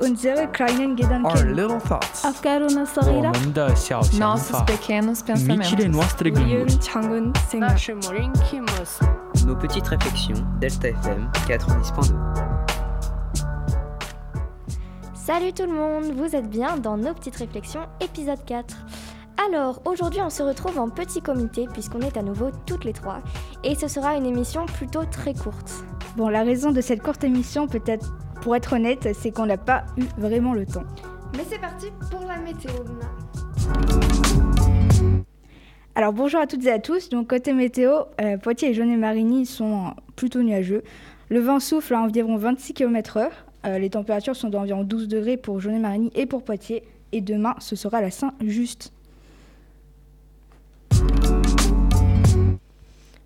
unsere kleinen Gedanken, our nos petites réflexions, Delta FM 90.2. Salut tout le monde, vous êtes bien dans nos petites réflexions, épisode 4. Alors, aujourd'hui, on se retrouve en petit comité puisqu'on est à nouveau toutes les trois. Et ce sera une émission plutôt très courte. Bon, la raison de cette courte émission peut être pour être honnête, c'est qu'on n'a pas eu vraiment le temps. Mais c'est parti pour la météo, Luna. Alors bonjour à toutes et à tous. Donc côté météo, euh, Poitiers et Jaunet-Marigny sont plutôt nuageux. Le vent souffle à environ 26 km/h. Euh, les températures sont d'environ 12 degrés pour Jaunet-Marigny et pour Poitiers. Et demain, ce sera la Saint-Just.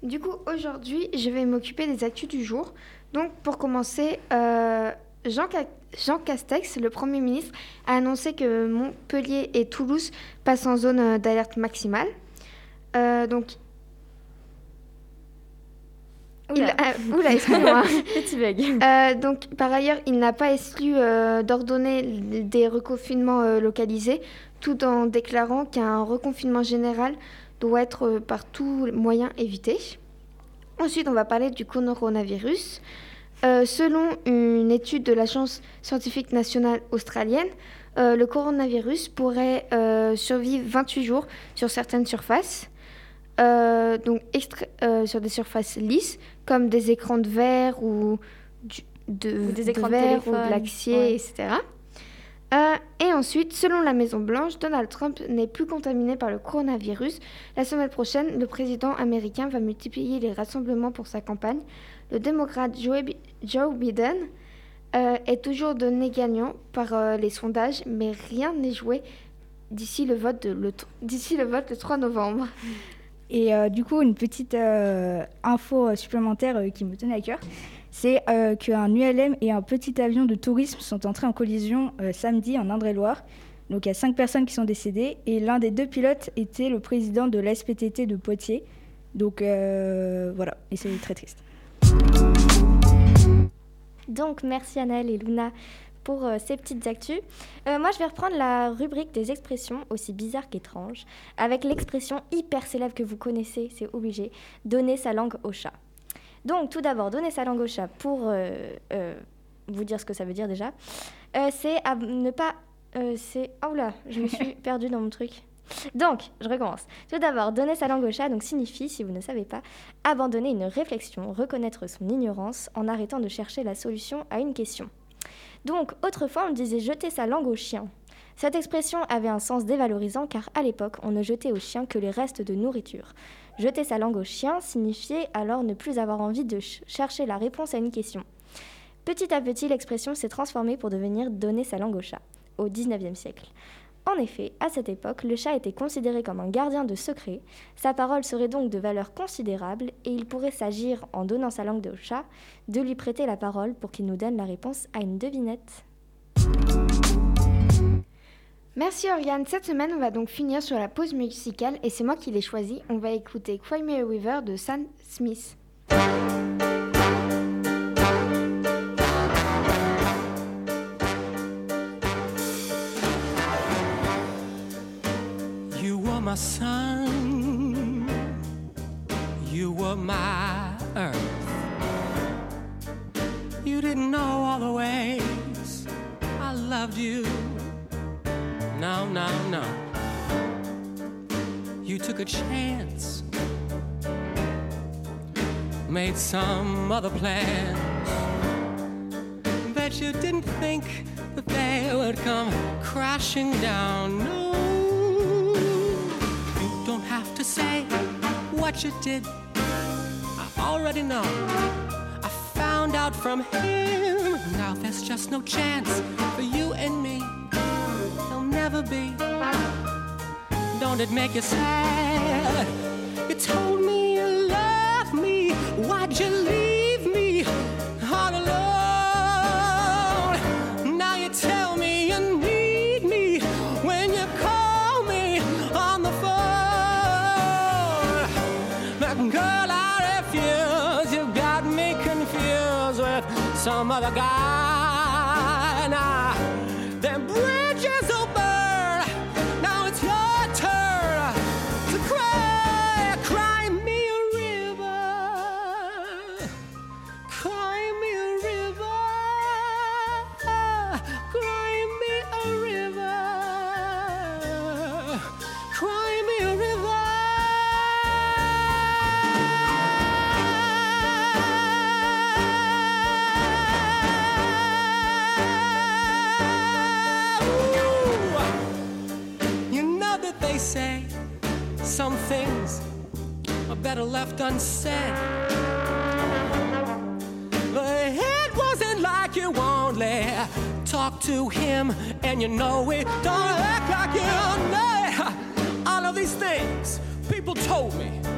Du coup, aujourd'hui, je vais m'occuper des actus du jour. Donc, pour commencer, euh, Jean, Ca- Jean Castex, le Premier ministre, a annoncé que Montpellier et Toulouse passent en zone euh, d'alerte maximale. Euh, donc, Oula. a- oula, excuse-moi. Petit bug. Euh, donc, par ailleurs, il n'a pas exclu euh, d'ordonner des reconfinements localisés, tout en déclarant qu'un reconfinement général doit être par tous moyens évité. Ensuite, on va parler du coronavirus. Euh, selon une étude de l'Agence scientifique nationale australienne, euh, le coronavirus pourrait euh, survivre 28 jours sur certaines surfaces, donc sur des surfaces lisses, comme des écrans de verre ou, du- de, Ou des de écrans de verre ou téléphone, de l'acier, ouais. etc. Euh, et ensuite, selon la Maison-Blanche, Donald Trump n'est plus contaminé par le coronavirus. La semaine prochaine, le président américain va multiplier les rassemblements pour sa campagne. Le démocrate Joe Bi- Joe Biden euh, est toujours donné gagnant par euh, les sondages, mais rien n'est joué d'ici le, vote le, d'ici le vote le 3 novembre. Et du coup, une petite info supplémentaire qui me tenait à cœur, c'est euh, qu'un ULM et un petit avion de tourisme sont entrés en collision euh, samedi en Indre-et-Loire. Donc il y a cinq personnes qui sont décédées et l'un des deux pilotes était le président de l'SPTT de Poitiers. Donc euh, voilà, et c'est très triste. Donc merci Annelle et Luna pour ces petites actus. Moi je vais reprendre la rubrique des expressions aussi bizarres qu'étranges avec l'expression hyper célèbre que vous connaissez, c'est obligé, donner sa langue au chat. Donc tout d'abord, donner sa langue au chat pour euh, euh, vous dire ce que ça veut dire déjà, euh, c'est à ne pas... c'est... Oh là, je me suis perdue dans mon truc. Donc, je recommence. Tout d'abord, donner sa langue au chat donc signifie, si vous ne savez pas, abandonner une réflexion, reconnaître son ignorance en arrêtant de chercher la solution à une question. Donc, autrefois, on disait jeter sa langue au chien. Cette expression avait un sens dévalorisant car à l'époque, on ne jetait au chien que les restes de nourriture. Jeter sa langue au chien signifiait alors ne plus avoir envie de ch- chercher la réponse à une question. Petit à petit, l'expression s'est transformée pour devenir donner sa langue au chat, au XIXe siècle. En effet, à cette époque, le chat était considéré comme un gardien de secret, sa parole serait donc de valeur considérable et il pourrait s'agir, en donnant sa langue au chat, de lui prêter la parole pour qu'il nous donne la réponse à une devinette. Merci Oriane. Cette semaine, on va donc finir sur la pause musicale et c'est moi qui l'ai choisi. On va écouter Cry Me a River de Sam Smith. No, no, no. You took a chance, made some other plans. Bet you didn't think that they would come crashing down. No, you don't have to say what you did. I already know. I found out from him. Now there's just no chance for you and me. Never be. Don't it make you sad? You told me you loved me. Why'd you leave me all alone? Now you tell me you need me when you call me on the phone. But girl, I refuse. You got me confused with some other guy. Some things are better left unsaid. But it wasn't like you only talked to him, and you know it. Don't act like you know it. All of these things people told me.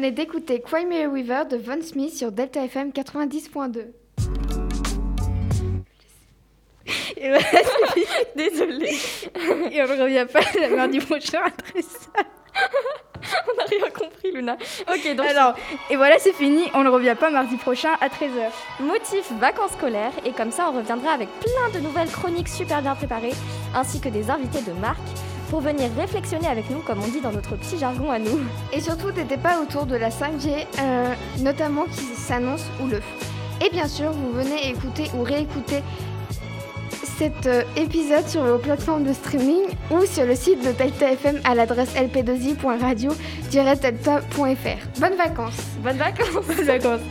Venez d'écouter Cry Me River de Von Smith sur Delta FM 90.2. Et voilà, Désolée, et on ne revient pas mardi prochain à 13h. on n'a rien compris, Luna. Ok, donc Alors, et voilà, c'est fini. On ne revient pas mardi prochain à 13h. motif vacances scolaires, et comme ça, on reviendra avec plein de nouvelles chroniques super bien préparées, ainsi que des invités de marque, pour venir réflexionner avec nous, comme on dit dans notre petit jargon à nous. Et surtout des débats autour de la 5G, euh, notamment qui s'annonce ou le. Et bien sûr, vous venez écouter ou réécouter cet euh, épisode sur vos plateformes de streaming ou sur le site de Delta FM à l'adresse lp2i.radio-delta.fr. Bonnes vacances Bonnes vacances Bonnes vacances.